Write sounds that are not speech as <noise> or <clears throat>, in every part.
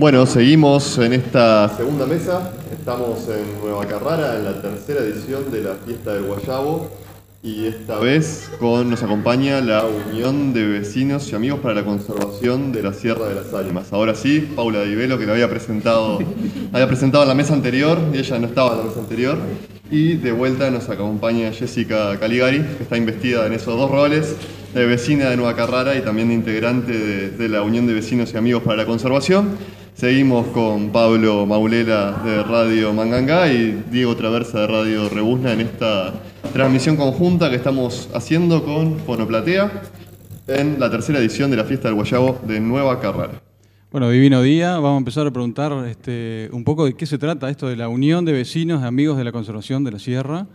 Bueno, seguimos en esta segunda mesa. Estamos en Nueva Carrara, en la tercera edición de la Fiesta del Guayabo. Y esta vez con, nos acompaña la Unión de Vecinos y Amigos para la Conservación de la Sierra de las Ánimas. Ahora sí, Paula Divelo, que lo había presentado, <laughs> había presentado en la mesa anterior y ella no estaba en la mesa anterior. Y de vuelta nos acompaña Jessica Caligari, que está investida en esos dos roles, de vecina de Nueva Carrara y también integrante de, de la Unión de Vecinos y Amigos para la Conservación. Seguimos con Pablo Maulela de Radio Mangangá y Diego Traversa de Radio Rebuzna en esta transmisión conjunta que estamos haciendo con Fonoplatea en la tercera edición de la Fiesta del Guayabo de Nueva Carrara. Bueno, divino día. Vamos a empezar a preguntar este, un poco de qué se trata esto de la unión de vecinos, de amigos de la conservación de la sierra.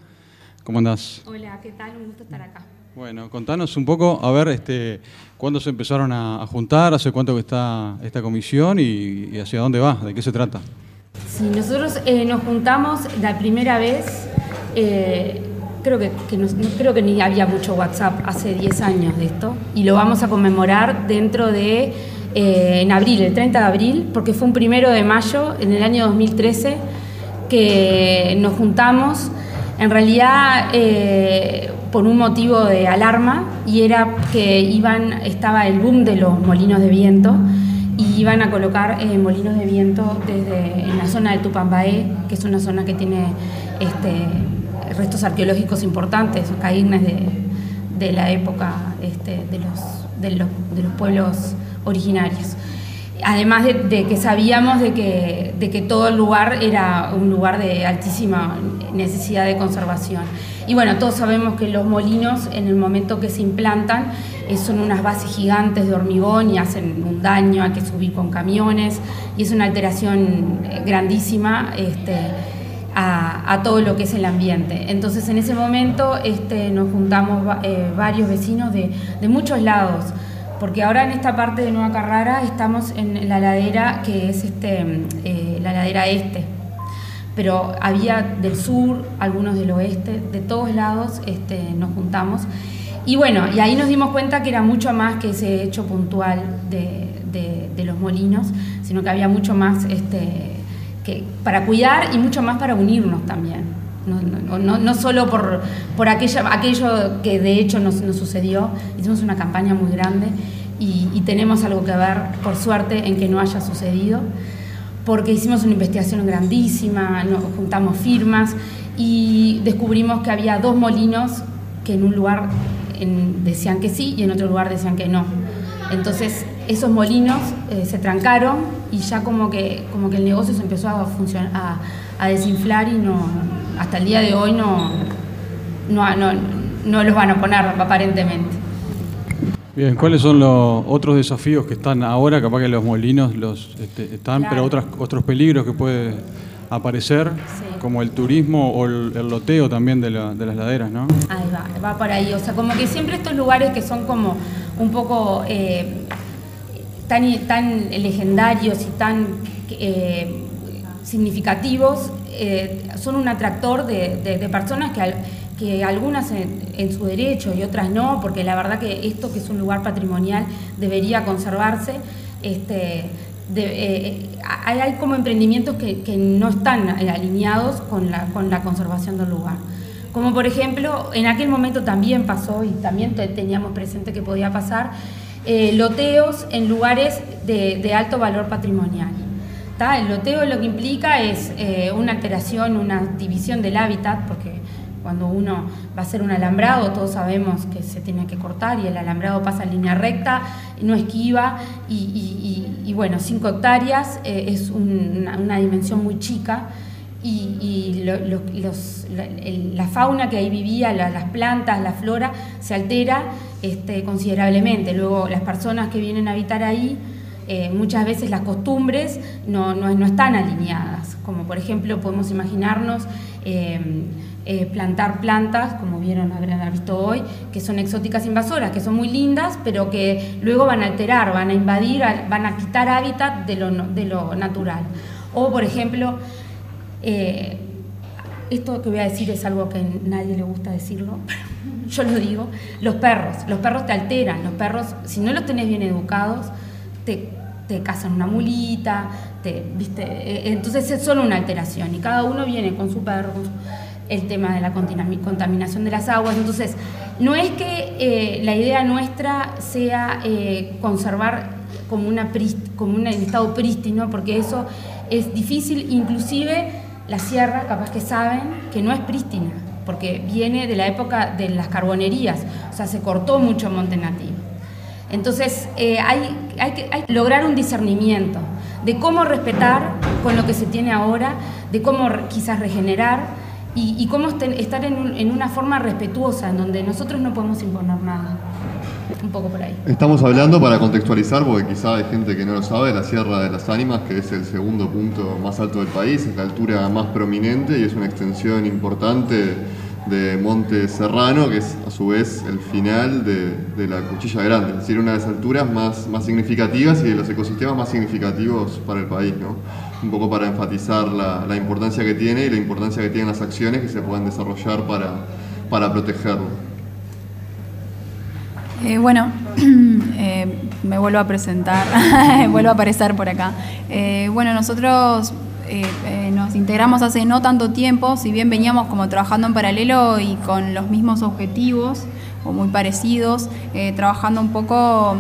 ¿Cómo andás? Hola, ¿qué tal? Un gusto estar acá. Bueno, contanos un poco, a ver, este, cuándo se empezaron a, juntar, hace cuánto que está esta comisión y, hacia dónde va, de qué se trata. Sí, nosotros eh, nos juntamos la primera vez, eh, creo que, que creo que ni había mucho WhatsApp hace 10 años de esto, y lo vamos a conmemorar dentro de, eh, en abril, el 30 de abril, porque fue un primero de mayo en el año 2013 que nos juntamos, en realidad eh, por un motivo de alarma, y era que iban, estaba el boom de los molinos de viento, y iban a colocar eh, molinos de viento desde en la zona de Tupambaé, que es una zona que tiene este, restos arqueológicos importantes, caínes de, la época este, de, los, de, los, de los pueblos originarios. Además de, que sabíamos que, de que todo el lugar era un lugar de altísima necesidad de conservación. Y bueno, todos sabemos que los molinos en el momento que se implantan eh, son unas bases gigantes de hormigón y hacen un daño, hay que subir con camiones y es una alteración eh, grandísima este, a, todo lo que es el ambiente. Entonces en ese momento este, nos juntamos eh, varios vecinos de, muchos lados porque ahora en esta parte de Nueva Carrara estamos en la ladera que es este, la ladera este, pero había del sur, algunos del oeste, de todos lados este, nos juntamos. Y bueno, y ahí nos dimos cuenta que era mucho más que ese hecho puntual de, de- los molinos, sino que había mucho más este, que, para cuidar y mucho más para unirnos también. No, no, no, no solo por, por aquella, aquello que de hecho nos, nos sucedió, hicimos una campaña muy grande y, y tenemos algo que ver, por suerte, en que no haya sucedido, porque hicimos una investigación grandísima, nos juntamos firmas y descubrimos que había dos molinos que en un lugar decían que sí y en otro lugar decían que no. Entonces esos molinos eh, se trancaron y ya como que, como que el negocio se empezó a, a desinflar y no, hasta el día de hoy no, no, no, no los van a poner aparentemente. Bien, ¿cuáles son los otros desafíos que están ahora? Capaz que los molinos los este, están, Claro. pero otras, otros peligros que puede aparecer, Sí. como el turismo o el, el loteo también de, la- de las laderas, ¿no? Ahí va, va por ahí. O sea, como que siempre estos lugares que son como un poco eh, tan, tan legendarios y tan eh, significativos, eh, son un atractor de, de- de personas que, al- que algunas en, en su derecho y otras no, porque la verdad que esto que es un lugar patrimonial debería conservarse. Este, de- eh, hay, hay como emprendimientos que, que no están eh, alineados con la, con la conservación del lugar. Como por ejemplo, en aquel momento también pasó y también te- teníamos presente que podía pasar, eh, loteos en lugares de, de alto valor patrimonial. ¿tá? El loteo lo que implica es eh, una alteración, una división del hábitat, porque cuando uno va a hacer un alambrado, todos sabemos que se tiene que cortar y el alambrado pasa en línea recta, no esquiva, y, bueno, 5 hectáreas eh, es un- una, dimensión muy chica. Y, la, fauna que ahí vivía, la- las plantas, la flora, se altera este, considerablemente. Luego las personas que vienen a habitar ahí, eh, muchas veces las costumbres no, no- no están alineadas, como por ejemplo podemos imaginarnos eh, eh, plantar plantas, como vieron, habrán visto hoy, que son exóticas invasoras, que son muy lindas, pero que luego van a alterar, van a invadir, van a quitar hábitat de lo, de lo natural. O por ejemplo, eh, esto que voy a decir es algo que nadie le gusta decirlo, pero <laughs> yo lo digo, los perros, los perros te alteran, los perros, si no los tenés bien educados, te, te cazan una mulita, te, ¿viste? Eh, entonces es solo una alteración y cada uno viene con su perro, el tema de la contaminación de las aguas. Entonces, no es que eh, la idea nuestra sea eh, conservar como, una, como un estado prístino, porque eso es difícil, inclusive la sierra, capaz que saben, que no es prístina, porque viene de la época de las carbonerías, o sea, se cortó mucho monte nativo. Entonces, hay, hay, que, hay que lograr un discernimiento de cómo respetar con lo que se tiene ahora, de cómo quizás regenerar y, cómo estar en, una forma respetuosa, en donde nosotros no podemos imponer nada. Un poco por ahí. Estamos hablando para contextualizar, porque quizá hay gente que no lo sabe, la Sierra de las Ánimas, que es el segundo punto más alto del país, es la altura más prominente y es una extensión importante de Monte Serrano, que es a su vez el final de, la Cuchilla Grande, es decir, una de las alturas más, más significativas y de los ecosistemas más significativos para el país. ¿no? Un poco para enfatizar la, la, importancia que tiene y la importancia que tienen las acciones que se puedan desarrollar para, para protegerlo. Eh, bueno, <clears throat> eh, me vuelvo a presentar, <laughs> vuelvo a aparecer por acá. Eh, bueno, nosotros nos integramos hace no tanto tiempo, si bien veníamos como trabajando en paralelo y con los mismos objetivos o muy parecidos, eh, trabajando un poco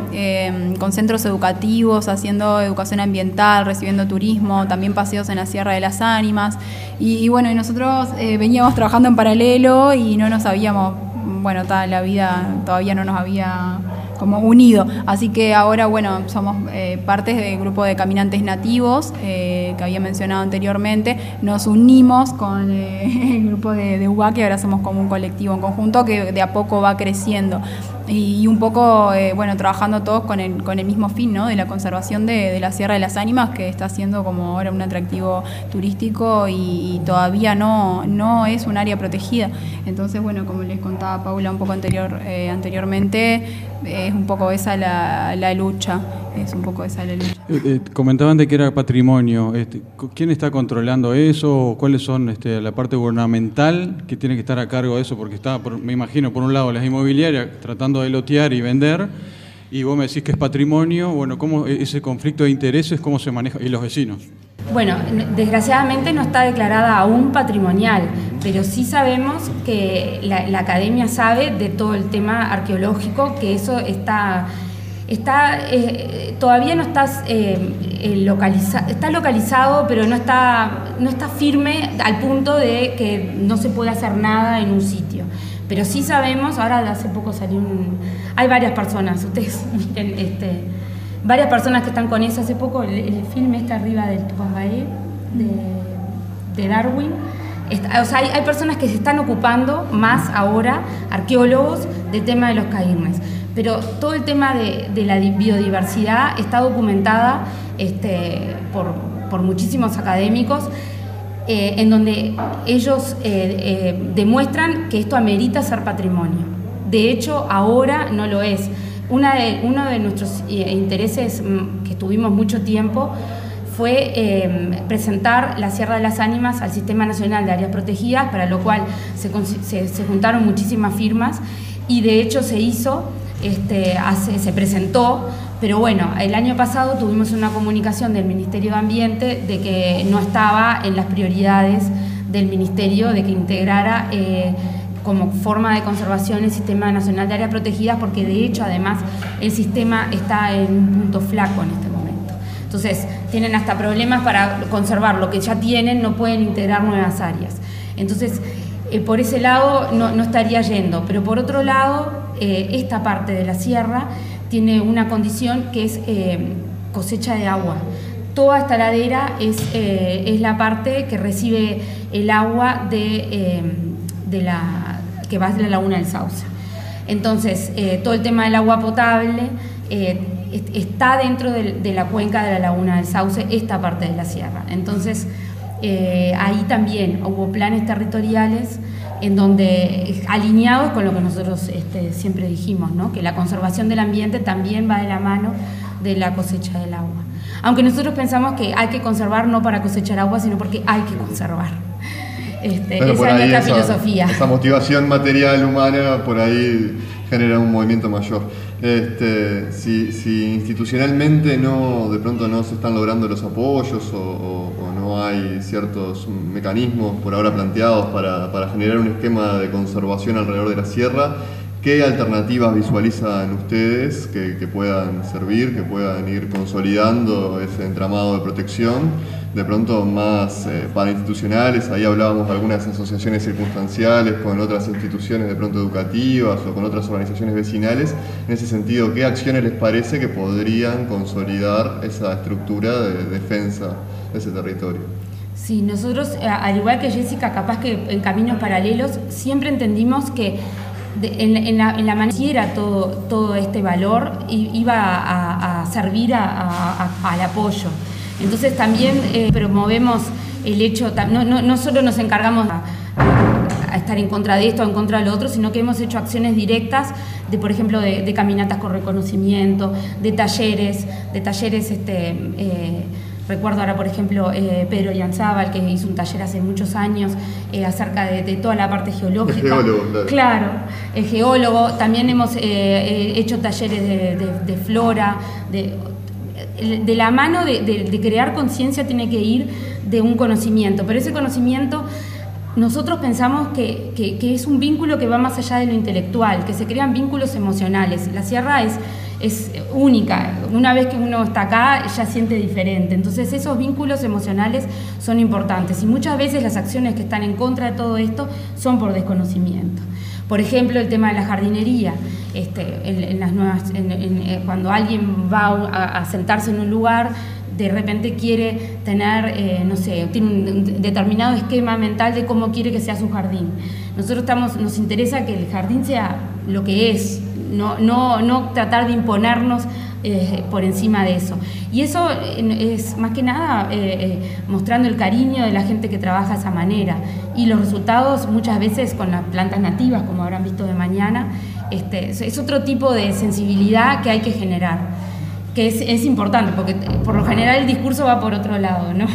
con centros educativos, haciendo educación ambiental, recibiendo turismo, también paseos en la Sierra de las Ánimas. Y, bueno, y nosotros veníamos trabajando en paralelo y no nos habíamos, bueno, la vida todavía no nos había como unido. Así que ahora, bueno, somos eh, parte del grupo de caminantes nativos eh, que había mencionado anteriormente. Nos unimos con eh, <laughs> el grupo de, de UBA, ahora somos como un colectivo en conjunto que de a poco va creciendo y, un poco, eh, bueno, trabajando todos con el, con el mismo fin, ¿no? De la conservación de, la Sierra de las Ánimas, que está siendo como ahora un atractivo turístico y, todavía no, no es un área protegida. Entonces, bueno, como les contaba Paula un poco anterior, eh, anteriormente, es un poco esa la, la lucha es un poco esa la lucha. Eh, eh, comentaban de que era patrimonio. Este, ¿Quién está controlando eso? ¿Cuáles son este, la parte gubernamental que tiene que estar a cargo de eso? Porque está, me imagino, por un lado las inmobiliarias tratando de lotear y vender, y vos me decís que es patrimonio. Bueno, ¿cómo e-, ese conflicto de intereses, cómo se maneja? ¿Y los vecinos? Bueno, desgraciadamente no está declarada aún patrimonial, pero sí sabemos que la, la academia sabe de todo el tema arqueológico, que eso está está eh, todavía no estás eh, localizado, está localizado, pero no está, no está firme al punto de que no se puede hacer nada en un sitio. Pero sí sabemos, ahora hace poco salió un... Hay varias personas, ustedes <laughs> miren, este, varias personas que están con eso. Hace poco el, filme está arriba del Tupambaé de, Darwin. o sea, hay, hay, personas que se están ocupando más ahora, arqueólogos, del tema de los cairnes pero todo el tema de, la biodiversidad está documentada este, por, muchísimos académicos, eh, en donde ellos eh, eh, demuestran que esto amerita ser patrimonio. De hecho, ahora no lo es. Una de, uno de nuestros intereses mm, que tuvimos mucho tiempo fue presentar la Sierra de las Ánimas al Sistema Nacional de Áreas Protegidas, para lo cual se, se juntaron muchísimas firmas y de hecho se hizo este, se presentó, pero bueno, el año pasado tuvimos una comunicación del Ministerio de Ambiente de que no estaba en las prioridades del Ministerio de que integrara eh, como forma de conservación el Sistema Nacional de Áreas Protegidas, porque de hecho además el sistema está en un punto flaco en este momento. Entonces, tienen hasta problemas para conservar lo que ya tienen, no pueden integrar nuevas áreas. Entonces, eh, por ese lado no, no estaría yendo, pero por otro lado eh, esta parte de la sierra tiene una condición que es eh, cosecha de agua. Toda esta ladera es, eh, es, la parte que recibe el agua de, la, que va de la laguna del Sauce. Entonces, todo el tema del agua potable está dentro de, la cuenca de la laguna del Sauce, esta parte de la sierra. Entonces, ahí también hubo planes territoriales en donde alineados con lo que nosotros este, siempre dijimos, ¿no? que la conservación del ambiente también va de la mano de la cosecha del agua. Aunque nosotros pensamos que hay que conservar no para cosechar agua, sino porque hay que conservar. Este, esa es nuestra esa- filosofía. Esa motivación material humana por ahí genera un movimiento mayor. Este, si, si institucionalmente no, de pronto no se están logrando los apoyos o, o- o no hay ciertos mecanismos por ahora planteados para, para generar un esquema de conservación alrededor de la sierra, ¿qué alternativas visualizan ustedes que, puedan servir, que puedan ir consolidando ese entramado de protección? de pronto más eh, parainstitucionales, ahí hablábamos de algunas asociaciones circunstanciales con otras instituciones de pronto educativas o con otras organizaciones vecinales. En ese sentido, ¿qué acciones les parece que podrían consolidar esa estructura de defensa de ese territorio? Sí, nosotros, eh, al igual que Jessica, capaz que en caminos paralelos, siempre entendimos que de- en, en la, en la manera todo, todo este valor iba a, servir a- al apoyo. Entonces también eh, promovemos el hecho, no, no, no solo nos encargamos a, estar en contra de esto o en contra de lo otro, sino que hemos hecho acciones directas de, por ejemplo, de, de caminatas con reconocimiento, de talleres, de talleres este, eh, Recuerdo ahora, por ejemplo, eh, Pedro Yanzábal, que hizo un taller hace muchos años eh, acerca de, de toda la parte geológica. El geólogo, claro. Claro, el geólogo. También hemos eh, eh, hecho talleres de, de- de flora. De, la mano de, crear conciencia tiene que ir de un conocimiento, pero ese conocimiento nosotros pensamos que, que- que es un vínculo que va más allá de lo intelectual, que se crean vínculos emocionales. La sierra es, es única, una vez que uno está acá ya siente diferente, entonces esos vínculos emocionales son importantes y muchas veces las acciones que están en contra de todo esto son por desconocimiento. Por ejemplo, el tema de la jardinería. Este, en, las nuevas, eh, cuando alguien va a, sentarse en un lugar, de repente quiere tener, eh, no sé, tiene un determinado esquema mental de cómo quiere que sea su jardín. Nosotros estamos, nos interesa que el jardín sea lo que es, no, no, no tratar de imponernos eh, por encima de eso. Y eso es más que nada eh, eh, mostrando el cariño de la gente que trabaja de esa manera. Y los resultados muchas veces con las plantas nativas, como habrán visto de mañana, este, es- otro tipo de sensibilidad que hay que generar que es, es importante, porque por lo general el discurso va por otro lado, ¿no?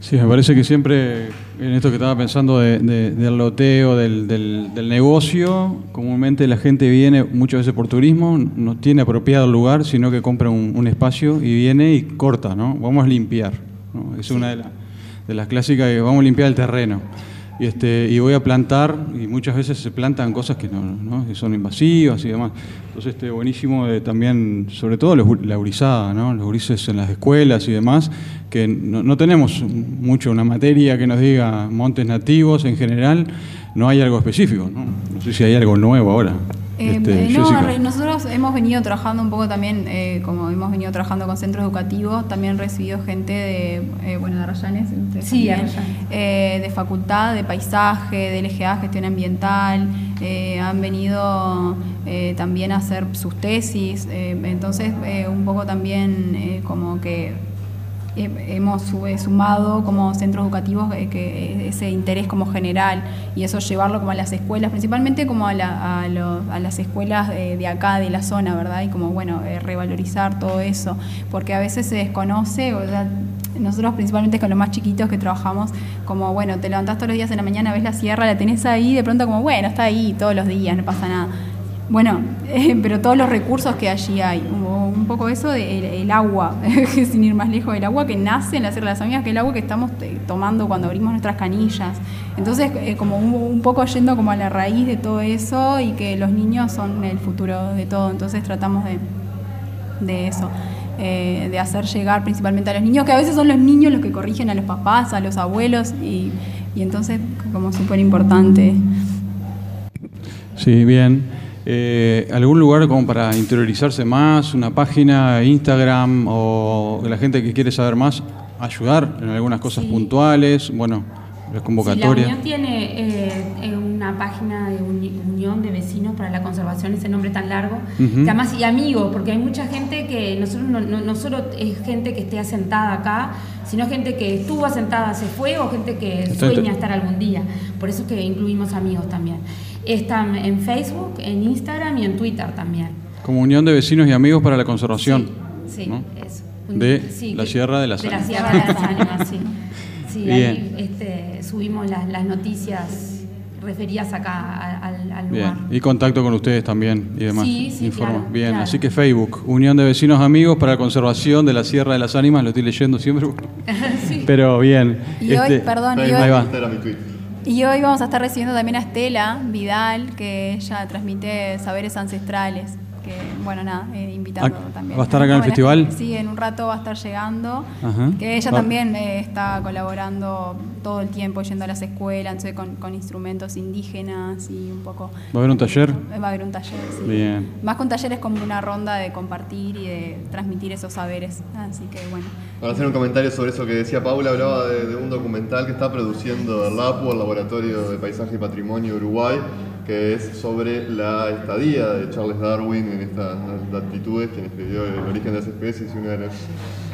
Sí, me parece que siempre en esto que estaba pensando de- de- del loteo, del, del- del negocio, comúnmente la gente viene muchas veces por turismo, no tiene apropiado el lugar, sino que compra un, un espacio y viene y corta, ¿no? Vamos a limpiar. ¿no? Es una de, la- de las clásicas que vamos a limpiar el terreno. Y, este, y voy a plantar, y muchas veces se plantan cosas que, no, ¿no? que son invasivas y demás. Entonces, este, buenísimo eh, también, sobre todo la gurizada, ¿no? los gurises en las escuelas y demás, que no, no tenemos mucho una materia que nos diga montes nativos en general, no hay algo específico. No, no sé si hay algo nuevo ahora. Eh, Este, eh, no, nosotros hemos venido trabajando un poco también, eh, como hemos venido trabajando con centros educativos, también recibido gente de, eh, bueno, de Arrayanes, Sí, eh, de facultad, de paisaje, de LGA, gestión ambiental, han venido también a hacer sus tesis, entonces un poco también como que hemos eh, sumado como centros educativos eh, que eh, ese interés como general y eso llevarlo como a las escuelas, principalmente como a, la- a lo- a las escuelas de, acá, de la zona, ¿verdad? Y como, bueno, revalorizar todo eso, porque a veces se desconoce, o sea, nosotros principalmente con los más chiquitos que trabajamos, como, bueno, te levantás todos los días en la mañana, ves la sierra, la tenés ahí, de pronto como, bueno, está ahí todos los días, no pasa nada. Bueno, <laughs> pero todos los recursos que allí hay, un, poco eso del el agua, <laughs> sin ir más lejos, el agua que nace en la Sierra de las Amigas, que es el agua que estamos tomando cuando abrimos nuestras canillas. Entonces, eh, como un, un poco yendo como a la raíz de todo eso y que los niños son el futuro de todo, entonces tratamos de, de eso, eh, de hacer llegar principalmente a los niños, que a veces son los niños los que corrigen a los papás, a los abuelos, y, y entonces como súper importante. Sí, bien. Eh, ¿Algún lugar como para interiorizarse más? ¿Una página, Instagram o la gente que quiere saber más? ¿Ayudar en algunas cosas Sí. puntuales? Bueno, las Sí, convocatorias. la Unión tiene eh, eh, una página de uni- Unión de Vecinos para la Conservación, ese nombre tan largo. Además, y amigos, porque hay mucha gente que nosotros no, no, no solo es gente que esté asentada acá, sino gente que estuvo asentada, se fue, o gente que Está sueña estar algún día. Por eso es que incluimos amigos también. Están en Facebook, en Instagram y en Twitter también. Como Unión de Vecinos y Amigos para la Conservación. Sí, sí, ¿no? eso. De Sí, la Sierra de las De la Ánimas. Sierra de las Ánimas, sí. Sí, Bien. ahí este, subimos las, las noticias referidas acá al, al Bien, lugar. y contacto con ustedes también y demás. Sí, sí, Informa. claro, Bien, claro. así que Facebook, Unión de Vecinos Amigos para la Conservación de la Sierra de las Ánimas, lo estoy leyendo siempre. <laughs> Pero bien. Y hoy, perdón, y va. Instagram y hoy vamos a estar recibiendo también a Estela Vidal, que ella transmite saberes ancestrales. Bueno, nada, eh, invitando Ah, también. ¿va a estar acá en el Buena festival? gente. Sí, en un rato va a estar llegando. Ajá. Que ella Va- también eh, está colaborando todo el tiempo, yendo a las escuelas, entonces con, con instrumentos indígenas y un poco. ¿Va a haber un taller? Va a haber un taller, sí. Bien. Más que un taller es como una ronda de compartir y de transmitir esos saberes. Así que bueno. Para hacer un comentario sobre eso que decía Paula, hablaba de, de un documental que está produciendo el LAPU, el Laboratorio de Paisaje y Patrimonio Uruguay, que es sobre la estadía de Charles Darwin en estas latitudes, quien escribió El origen de las especies y una de las,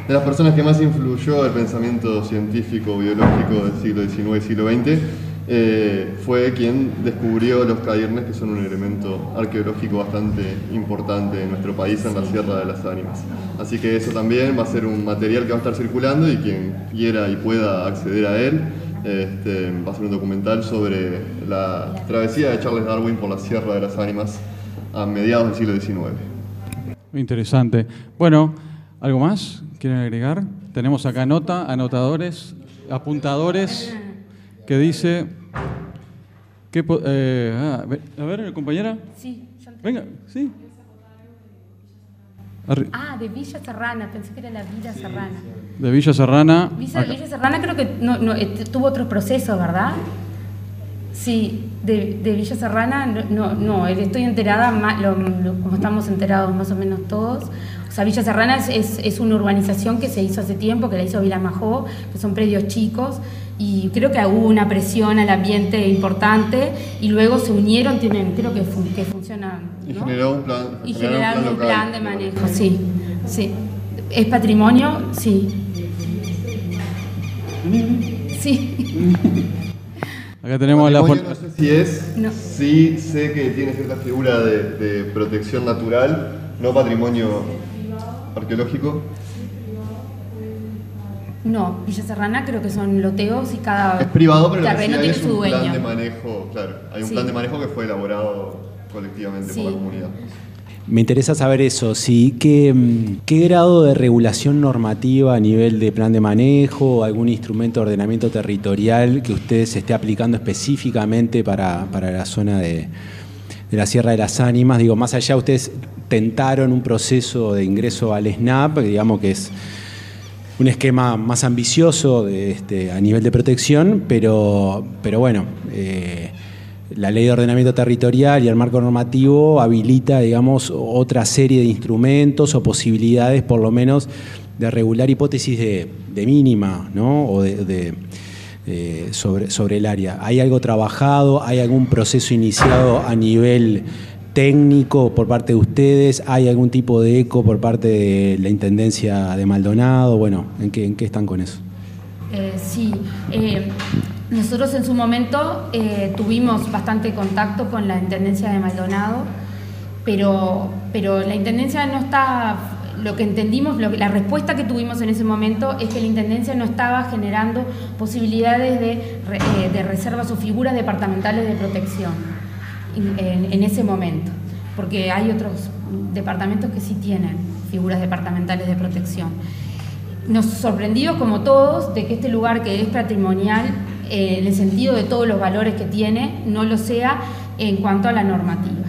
de las personas que más influyó el pensamiento científico biológico del siglo XIX y siglo XX. eh, fue quien descubrió los cairnes, que son un elemento arqueológico bastante importante en nuestro país, en la Sierra de las Ánimas. Así que eso también va a ser un material que va a estar circulando y quien quiera y pueda acceder a él, este, va a ser un documental sobre la travesía de Charles Darwin por la Sierra de las Ánimas a mediados del siglo XIX. Interesante. Bueno, ¿algo más quieren agregar? Tenemos acá nota, anotadores, apuntadores, que dice... Que, po- eh, ah, a ver, compañera. Sí, Venga, sí. Arri- Ah, de Villa Serrana, pensé que era la Villa Serrana. De Villa Serrana. Villa. Villa Serrana creo que no, no, eh, tuvo otros procesos, ¿verdad? Sí, de, de Villa Serrana, no, no, no, estoy enterada, lo- lo- como estamos enterados más o menos todos. O sea, Villa Serrana es, es, es una urbanización que se hizo hace tiempo, que la hizo Vilamajó, que son predios chicos, y creo que hubo una presión al ambiente importante, y luego se unieron, tienen, creo que, fun- que funcionan. Y generó un plan, Y generaron generaron un local. plan de manejo, sí, sí. ¿Es patrimonio? Sí. Sí. <laughs> Acá tenemos la... Patrimonio no sé si es, No. sí sé que tiene cierta figura de, de protección natural, no patrimonio arqueológico. No, Villa Serrana creo que son loteos y cada Es privado, pero lo que sí terreno hay tiene es su un plan dueño. de manejo, claro, hay un Sí. plan de manejo que fue elaborado colectivamente Sí. por la comunidad. Me interesa saber eso, sí, ¿qué, mm, qué grado de regulación normativa a nivel de plan de manejo o algún instrumento de ordenamiento territorial que usted se esté aplicando específicamente para, para la zona de, de la Sierra de las Ánimas? Digo, más allá, ustedes tentaron un proceso de ingreso al SNAP, digamos que es un esquema más ambicioso de, este, a nivel de protección, pero, pero bueno, eh, la ley de ordenamiento territorial y el marco normativo habilita, digamos, otra serie de instrumentos o posibilidades, por lo menos, de regular hipótesis de, mínima, ¿no? O de, de, eh, sobre, sobre el área. ¿Hay algo trabajado? ¿Hay algún proceso iniciado a nivel técnico por parte de ustedes? ¿Hay algún tipo de eco por parte de la Intendencia de Maldonado? Bueno, ¿en qué, están con eso? Eh, sí, eh, nosotros en su momento eh, tuvimos bastante contacto con la Intendencia de Maldonado, pero, pero la Intendencia no está, lo que entendimos, la respuesta que tuvimos en ese momento es que la Intendencia no estaba generando posibilidades de, de reservas o figuras departamentales de protección en, ese momento, porque hay otros departamentos que sí tienen figuras departamentales de protección nos sorprendidos como todos de que este lugar que es patrimonial, eh, en el sentido de todos los valores que tiene, no lo sea en cuanto a la normativa.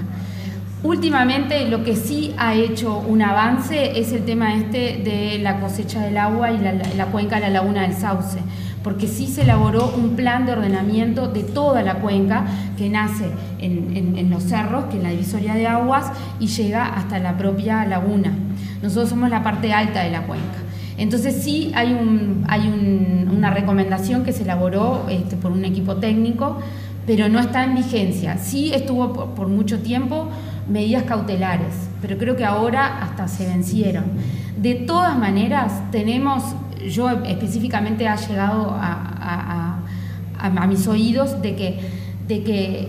Últimamente lo que sí ha hecho un avance es el tema este de la cosecha del agua y la, la cuenca de la laguna del Sauce, porque sí se elaboró un plan de ordenamiento de toda la cuenca que nace en, los cerros, que es la divisoria de aguas, y llega hasta la propia laguna. Nosotros somos la parte alta de la cuenca. Entonces sí hay, un- hay un- una recomendación que se elaboró este, por un equipo técnico, pero no está en vigencia. Sí estuvo por mucho tiempo medidas cautelares, pero creo que ahora hasta se vencieron. De todas maneras, tenemos, yo específicamente ha llegado a, mis oídos de que, de que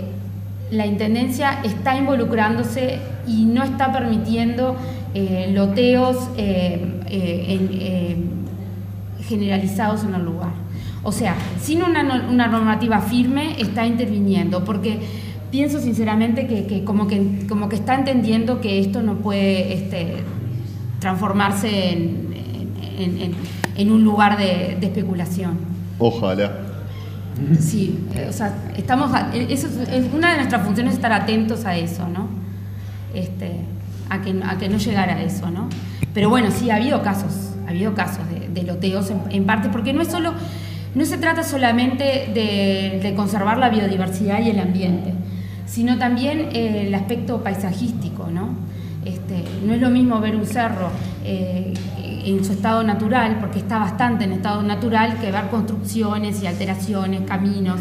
la Intendencia está involucrándose y no está permitiendo eh, loteos eh, eh, generalizados en el lugar. O sea, sin una, normativa firme está interviniendo, porque pienso sinceramente que, como, que como que está entendiendo que esto no puede este, transformarse en, un lugar de, especulación. Ojalá. Sí, o sea, estamos, eso es, una de nuestras funciones estar atentos a eso, ¿no? Este, a, que, a que no llegara a eso, ¿no? Pero bueno, sí, ha habido casos, ha habido casos de, loteos en, parte, porque no es solo, no se trata solamente de, conservar la biodiversidad y el ambiente, sino también eh, el aspecto paisajístico, ¿no? Este, no es lo mismo ver un cerro eh, en su estado natural, porque está bastante en estado natural, que ver construcciones y alteraciones, caminos.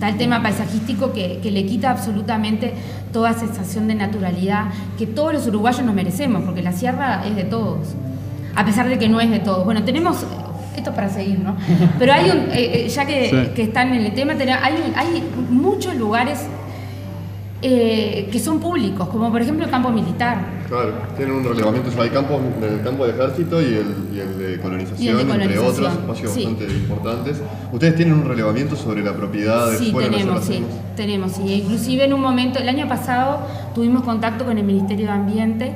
El tema paisajístico que, le quita absolutamente toda sensación de naturalidad que todos los uruguayos nos merecemos, porque la sierra es de todos, a pesar de que no es de todos. Bueno, tenemos esto para seguir, ¿no? Pero hay un, eh, eh, ya que, están en el tema, hay, hay muchos lugares eh, que son públicos, como por ejemplo el campo militar. Claro, tienen un relevamiento, hay campos, el campo de ejército y el, de, colonización, entre otros, espacios bastante importantes. ¿Ustedes tienen un relevamiento sobre la propiedad de Sí, tenemos, sí, tenemos, sí. Inclusive en un momento, el año pasado tuvimos contacto con el Ministerio de Ambiente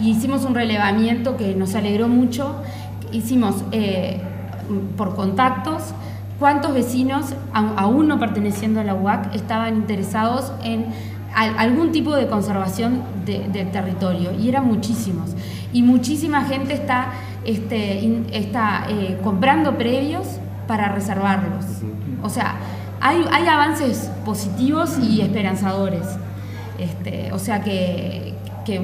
y hicimos un relevamiento que nos alegró mucho. Hicimos eh, por contactos cuántos vecinos, aún no perteneciendo a la UAC, estaban interesados en algún tipo de conservación del territorio, y eran muchísimos. Y muchísima gente está, este, está eh, comprando previos para reservarlos. O sea, hay, avances positivos y esperanzadores. Este, o sea que,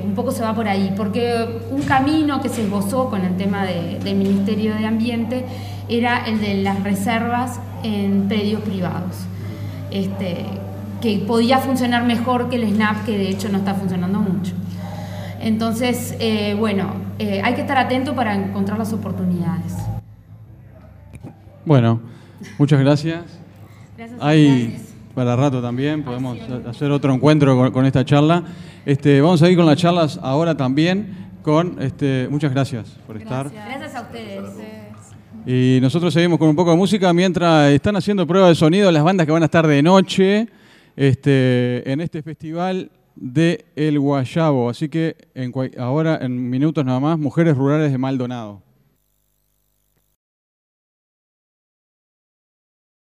un poco se va por ahí, porque un camino que se esbozó con el tema del Ministerio de Ambiente era el de las reservas en predios privados, este, que podía funcionar mejor que el SNAP, que de hecho no está funcionando mucho. Entonces, eh, bueno, eh, hay que estar atento para encontrar las oportunidades. Bueno, muchas gracias. gracias hay para rato también, podemos hacer otro encuentro con, esta charla. Este, vamos a ir con las charlas ahora también. Con, este, muchas gracias por estar. Gracias a ustedes. Y nosotros seguimos con un poco de música mientras están haciendo pruebas de sonido las bandas que van a estar de noche este, en este festival de El Guayabo. Así que en, ahora, en minutos nada más, Mujeres Rurales de Maldonado.